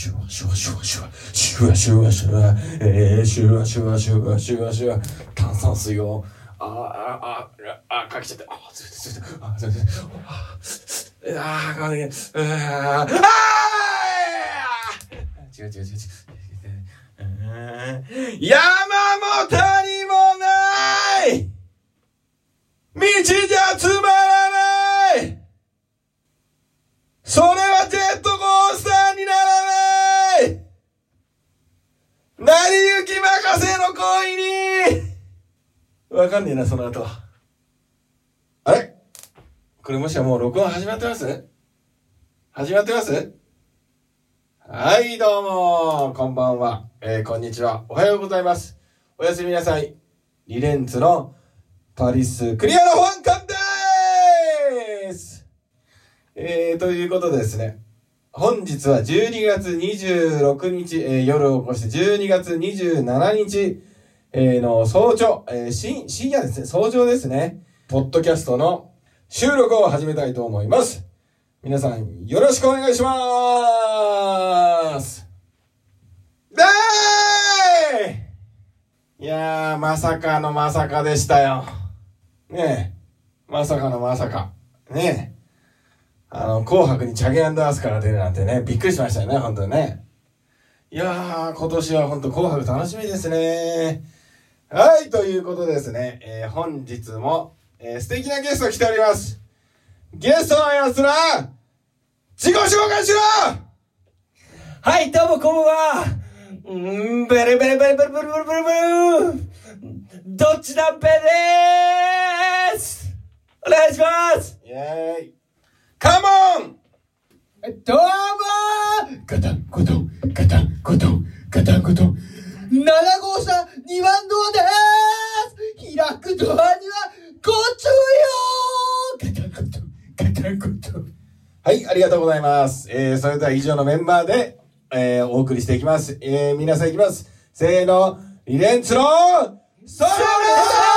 シュワシュワシュワシュワシュワシュワシュワえー、シュワシュワシュワシュワシュワ炭酸水をああああかけちゃってあついてついてあついてああかけああ違う違う違う違う山も谷もない道じゃつまらないそれはわかんねえな、その後は。あれ？これもしやもう録音始まってます？始まってます？はい、どうも、こんばんは、えー、こんにちは、おはようございます。おやすみなさい。リレンツのパリスクリアの保安官でーす！えー、ということでですね、本日は12月26日、えー、夜を越して12月27日、えー、の早朝、えー、深夜ですね、早朝ですね、ポッドキャストの収録を始めたいと思います。皆さん、よろしくお願いしまーすでーいやー、まさかのまさかでしたよ。ねえ、まさかのまさか。ねえ。あの、紅白にチャゲアンダースから出るなんてね、びっくりしましたよね、本当にね。いやー、今年は本当紅白楽しみですね。はい、ということですね。えー、本日も、えー、素敵なゲスト来ております。ゲストのやつら、自己紹介しろはい、どうもこんばんは。うんー、ベレベレベレベレベレベレベレどっちだっぺでーすお願いしますイェーイ。カモンどうもーガタンゴトン、ガタンゴトン、ガタンゴトン。7号車2番ドアでーす開くドアにはご注意をガタンゴトン、ガタ。はい、ありがとうございます。えー、それでは以上のメンバーで、えー、お送りしていきます。えー、皆さんいきます。せーの、リレンツの、それは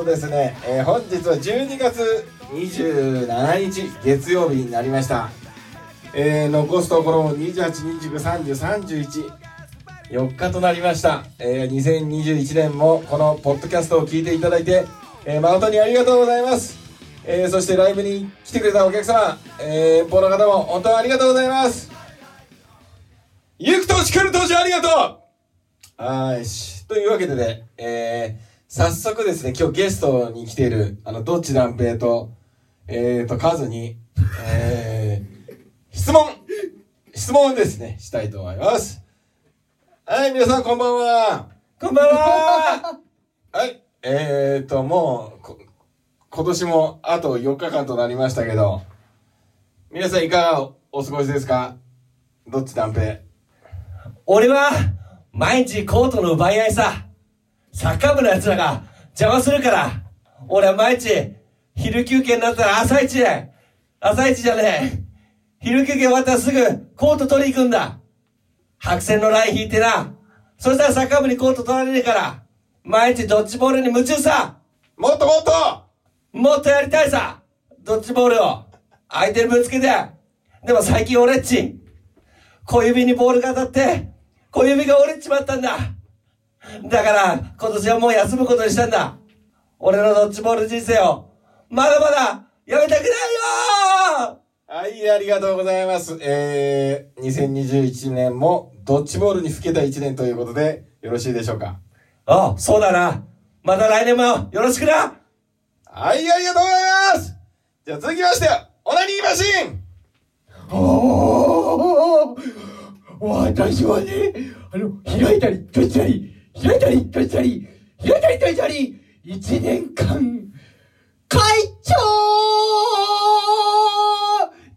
とですね、えー、本日は12月27日月曜日になりました。えー、残すところ28、29、30、31、4日となりました。えー、2021年もこのポッドキャストを聞いていただいて、えー、誠にありがとうございます。えー、そしてライブに来てくれたお客様、えー、遠方の方も本当にありがとうございます。ゆく年来る年ありがとうはいし。というわけでね、えー、早速ですね、今日ゲストに来ている、あの、どっち断平と、えーと、カズに、えー、質問質問ですね、したいと思います。はい、皆さんこんばんは。こんばんははい、えーと、もう、こ今年もあと4日間となりましたけど、皆さんいかがお過ごしですか？どっち断平。俺は、毎日コートの奪い合いさ。サッカー部の奴らが邪魔するから、俺は毎日、昼休憩になったら朝一で、朝一じゃねえ。昼休憩終わったらすぐコート取り行くんだ。白線のライン引いてな。そしたらサッカー部にコート取られねえから、毎日ドッジボールに夢中さ。もっともっともっとやりたいさ。ドッジボールを。相手にぶつけて。でも最近俺っち、小指にボールが当たって、小指が折れちまったんだ。だから、今年はもう休むことにしたんだ。俺のドッジボール人生を、まだまだ、やめたくないよはい、ありがとうございます。えー、2021年もドッジボールに吹けた1年ということで、よろしいでしょうか？ああ、そうだな。また来年もよろしくなはい、ありがとうございますじゃあ続きまして、オナニーマシンおー私はね、あの、開いたり閉じたり、開いたり閉じたり、開いたり閉じたり、一年間、会長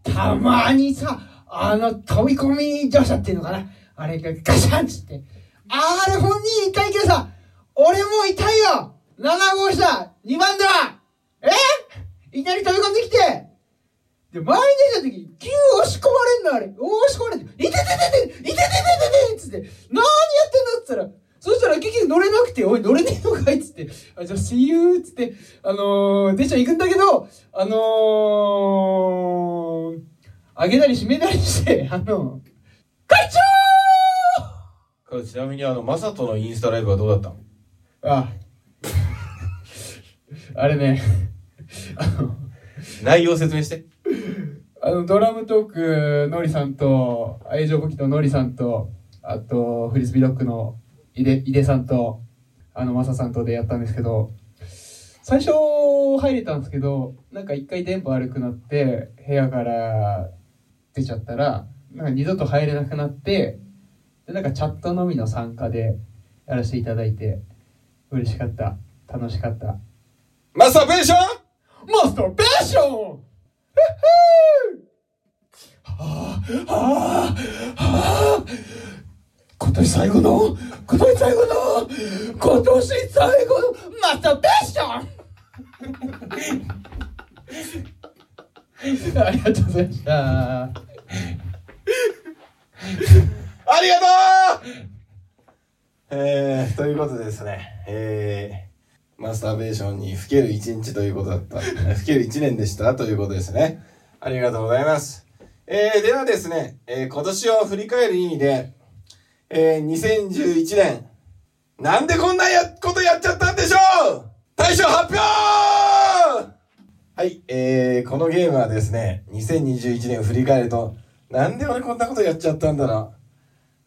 たまにさ、あの、飛び込み乗車っていうのかなあれがガシャンつって。あれ本人痛いけどさ、俺も痛いよ !7 号車 !2 番だえいきなり飛び込んできてで、前に出た時、急押し込まれんのあれ。押し込まれて、いててててていてててててつって、何やってんのって言ったら、そしたら結局乗れなくて、おい乗れねえのかいっつって、あ、じゃあ see you っつって、あのー、出ちゃ行くんだけど、あのー、上げたり締めたりして、あの、会長これちなみにあの、マサトのインスタライブはどうだったの？あ、あれね、あの、内容説明して。あの、ドラムトーク、ノリさんと、愛情武器とノリさんと、あと、フリスビーロックの井出、井出さんと、あの、マサさんとでやったんですけど、最初入れたんですけど、なんか一回電波悪くなって、部屋から出ちゃったら、なんか二度と入れなくなって、で、なんかチャットのみの参加でやらせていただいて、嬉しかった。楽しかった。マスターベーション？マスターベーションはぁ、はぁ、はぁ、今年最後の、今年最後の、今年最後のマスターベーション ありがとうございました。ありがとうえー、ということですね、えー、マスターベーションにふける一日ということだった、ふける一年でしたということですね。ありがとうございます。えー、ではですね、えー、今年を振り返る意味で、えー、2011年、なんでこんなや、ことやっちゃったんでしょう？大賞発表はい、えー、このゲームはですね、2021年を振り返ると、なんで俺こんなことやっちゃったんだろ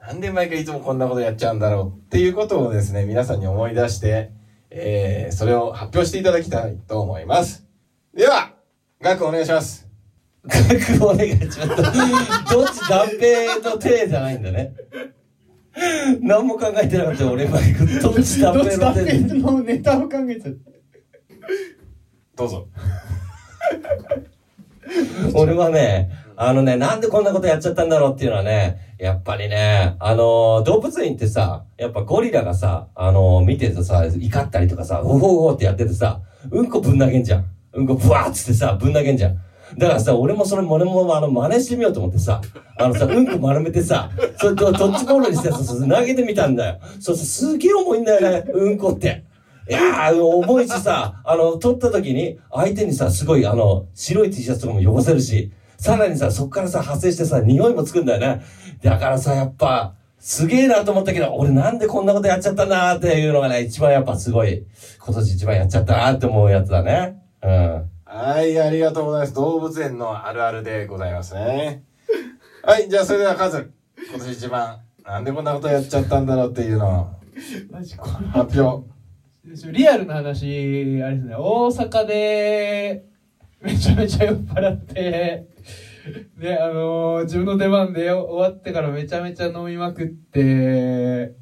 う？なんで毎回いつもこんなことやっちゃうんだろう？っていうことをですね、皆さんに思い出して、えー、それを発表していただきたいと思います。では、ガクお願いします。覚悟お願いします。どっち？断平の手じゃないんだね。何も考えてなかった、俺今。どっち断どっちだって。平の。ネタを考えちゃった。どうぞ。俺はね、あのね、なんでこんなことやっちゃったんだろうって。いうのはね、やっぱりね、あの動物園って。さ、やっぱゴリラがさ、あの見て。て。さ、怒ったりとかさ、ウホウホって。やって。て。さ、うんこぶん投げんじゃん。うんこブワーっつって。さ、ぶん投げんじゃん。だからさ、俺もそれ、俺もあの、真似してみようと思ってさ、あのさ、うんこ丸めてさ、それと、ドッジボールにしてさ、投げてみたんだよ。そうそう、すげえ重いんだよね、うんこって。いやー、重いしさ、あの、取った時に、相手にさ、すごい、あの、白い T シャツとかも汚せるし、さらにさ、そっからさ、発生してさ、匂いもつくんだよね。だからさ、やっぱ、すげえなと思ったけど、俺なんでこんなことやっちゃったんだっていうのがね、一番やっぱすごい、今年一番やっちゃったなって思うやつだね。うん。はい、ありがとうございます。動物園のあるあるでございますね。はい、じゃあそれではカズ、今年一番、なんでこんなことやっちゃったんだろうっていうのをマジこの発表。リアルな話、あれですね、大阪で、めちゃめちゃ酔っ払って、で、あのー自分の出番で終わってからめちゃめちゃ飲みまくって、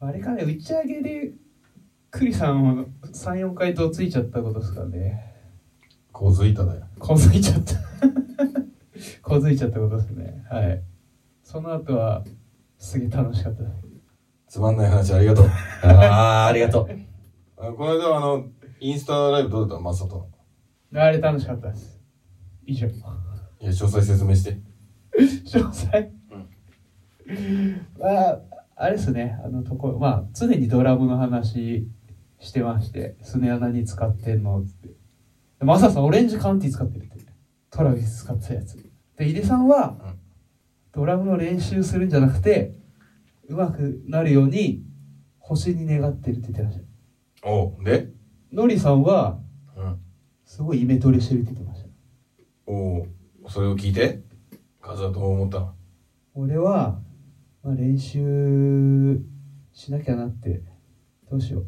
あれかね、打ち上げで、栗さんを3、4回とついちゃったことですかね。こうづいただよ。こづいちゃった。こづいちゃったことですね。はい。その後は、すげえ楽しかった。つまんない話ありがとう。あー、ありがとう。あこの間はあの、インスタライブどうだったの？マサト。あれ楽しかったです。以上。いや、詳細説明して。詳細、まああれですねあのところまあ常にドラムの話してましてスネア何使ってんのってでマサさんオレンジカウンティ使ってるって。トラビス使ってたやつ。で井出さんは、うん。ドラムの練習するんじゃなくて上手くなるように星に願ってるって言ってました。おうで？ノリさんはうん。すごいイメトレしてるって言ってました。おうそれを聞いて、カズはどう思ったの。俺は、まあ、練習しなきゃなって。どうしよう。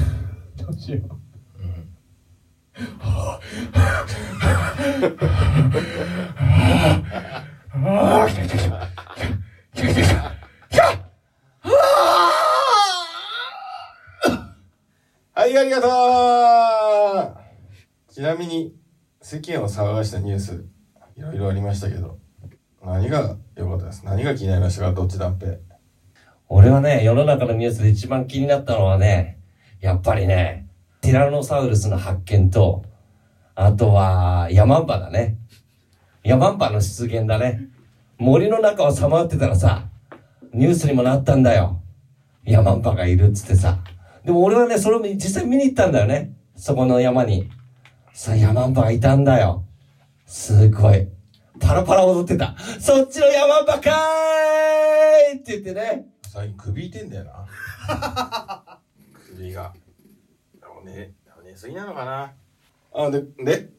どうしよう。うん。はい、ありがとう。ちなみに、世間を騒がしたニュース、いろいろありましたけど、何が良かったです？何が気になりましたか？どっちだっぺ？俺はね、世の中のニュースで一番気になったのはね、やっぱりね、ティラノサウルスの発見と、あとは、ヤマンバだね。ヤマンバの出現だね。森の中をさまよってたらさ、ニュースにもなったんだよ。ヤマンバがいるっつってさ。でも俺はね、それを実際見に行ったんだよね。そこの山に。さあ、ヤマンバがいたんだよ。すごい。パラパラ踊ってた。そっちのヤマンバかーいって言ってね。最近首痛いんだよな。首が。ね、寝すぎなのかな。あ、で、で、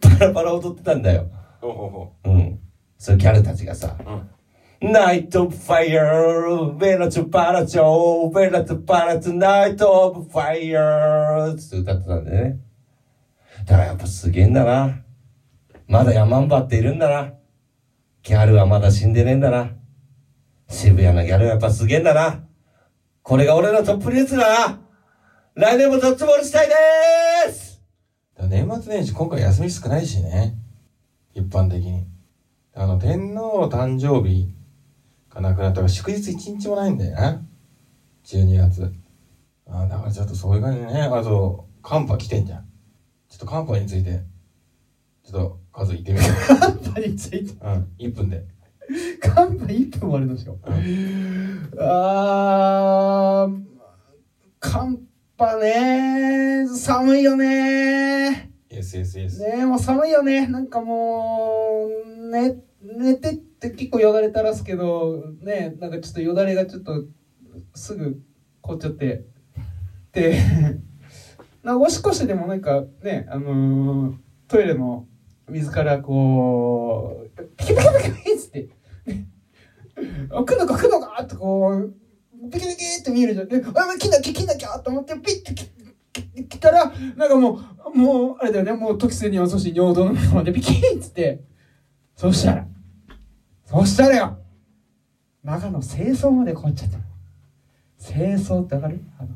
パラパラ踊ってたんだよ。ほうほうほうん。そういうギャルたちがさ、う。うん。 Night fire、ベラチョパラチョ、ベラチョパラチョ、 Night of Fire って歌ってたんだよね。だからやっぱすげえんだな。まだヤマンバっているんだな。ギャルはまだ死んでねえんだな。渋谷のギャルはやっぱすげえんだな。これが俺のトップニュースだな。来年もドッジボールしたいでーす年末年始今回休み少ないしね。一般的に。あの、天皇誕生日がなくなったから祝日一日もないんだよな。12月。あだからちょっとそういう感じでね。あと、寒波来てんじゃん。ちょっと寒波について、ちょっと数言ってみよ寒波について？う。うん、1分で。寒波1分もあるのでしょ。うん。あー、寒波ね寒いよね SSS。ねもう寒いよね。なんかもう、ね、寝てって結構よだれ垂らすけど、ね、なんかちょっとよだれがちょっとすぐ凍っちゃって。で、なおしっこしてでもなんかね、あのートイレの水からこう、ピキピキピキピキっつって、あ、来んのか来んのかってこう、ピキピキって見えるじゃん。で、あ、来なきゃ来なきゃと思ってピッて来来たら、なんかもう、もう、あれだよね、もう時すに遅し尿道の方までピキーっつって、そしたら、そしたらよ、中の清掃まで凍っちゃった。清掃ってわかる？あの、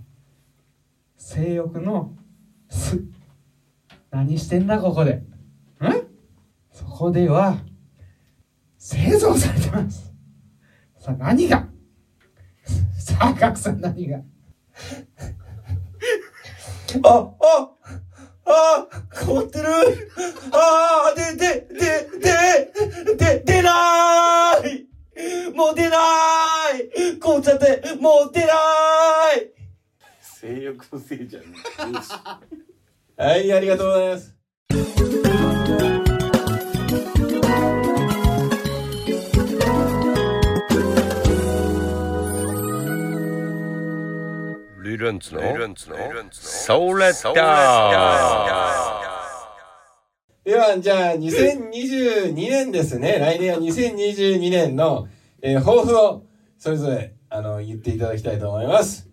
性欲のす。何してんだここで。ん？そこでは、製造されてます。さあ何が？さあ、ガクさん何が？あ、あ、あ、変わってる。あー、で、で、で、で、で、出ないもう出ない凍っちゃって、もう出ない性欲のせいじゃん。はい、ありがとうございます。理論つの？ソーレッダーでは、じゃあ、2022年ですね。来年は2022年の、えー抱負を、それぞれ、あの、言っていただきたいと思います。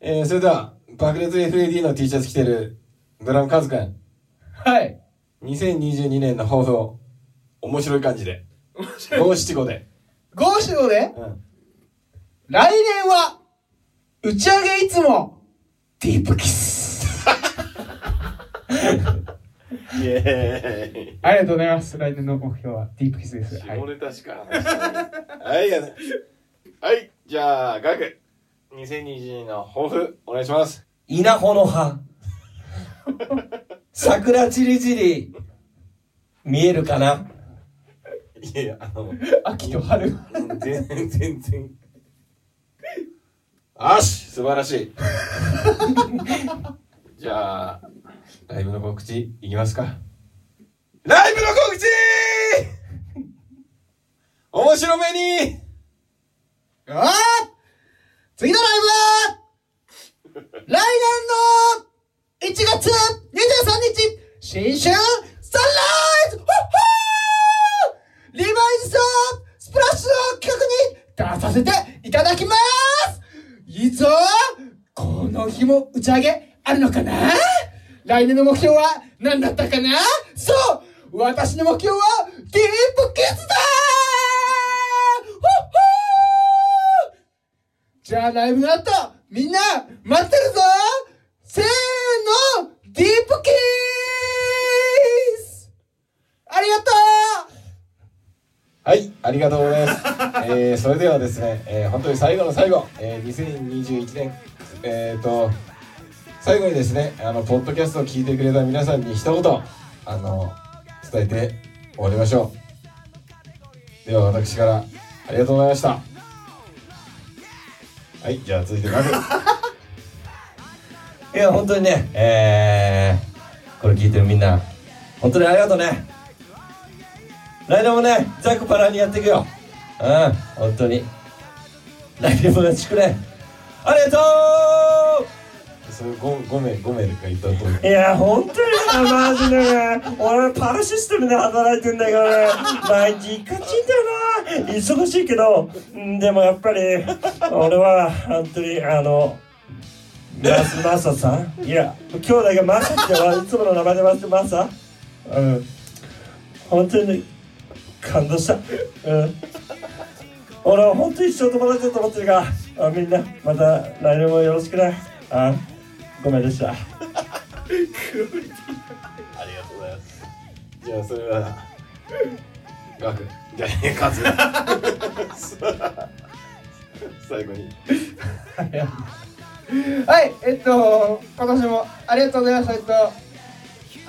えー、それでは、爆裂 FAD の T シャツ着てる、ドラムカズくん。はい。2022年の抱負を、面白い感じで。五七五で。五七五で？うん。来年は、打ち上げいつも、ディープキス。イェーイ。ありがとうございます。来年の目標はディープキスです。はい。ネタしか話してない。はい、やね。はい、じゃあ、ガク。2022年の抱負、お願いします。稲穂の葉。桜じりじり、見えるかな？いやいや、あの、秋と春。全然、全然。よし素晴らしい。じゃあ、ライブの告知いきますか。ライブの告知!面白めに!あ次のライブは、来年の1月23日、新春サンライズ!ホッホー!リバイズとスプラッシュの企画に出させていただきます!いいぞこの日も打ち上げあるのかな？来年の目標は何だったかな？そう私の目標はディープキスだーホッホー！じゃあライブの後、みんな待ってるぞ！せーのディープキス！ありがとう！はい、ありがとうございます。えー、それではですね、えー、本当に最後の最後、えー、2021年、えっ、ー、と、最後にですね、あの、ポッドキャストを聞いてくれた皆さんに一言、あの、伝えて終わりましょう。では、私から、ありがとうございました。はい、じゃあ続いてまず。いや、本当にね、えー、これ聞いてるみんな、本当にありがとうね。来年もね、ザクパラにやっていくよ。うん、本当に。来年もよろしくね。ありがとそれ 5, 5名5名でか言ったとういや、本当にね、マジでね、俺パラシステムで働いてんだけどね、毎日一かちんだよな。忙しいけど、んでもやっぱり、俺は本当に、あの、マスマサさん？いや、兄弟がマサってはいつもの名前でマスマサ？うん。本当に感動した。うん。俺は本当に一生友達だと思ってるから、あみんな、また来年もよろしくね。あごめんでした。ありがとうございますじゃあそれはガクじゃあねカズ最後にはい、えっと、今年もありがとうございました。えっと、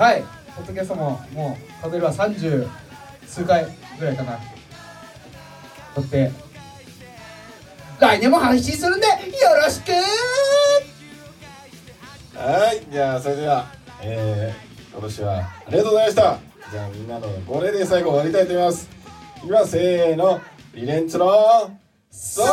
はい、ポッドキャストももう数えれば30数回ぐらいかな。撮って、来年も配信するんでよろしく。はいじゃあそれではえー、今年はありがとうございました。じゃあみんなのこれで最後終わりたいと思います。いきますせーのリレンツのそれ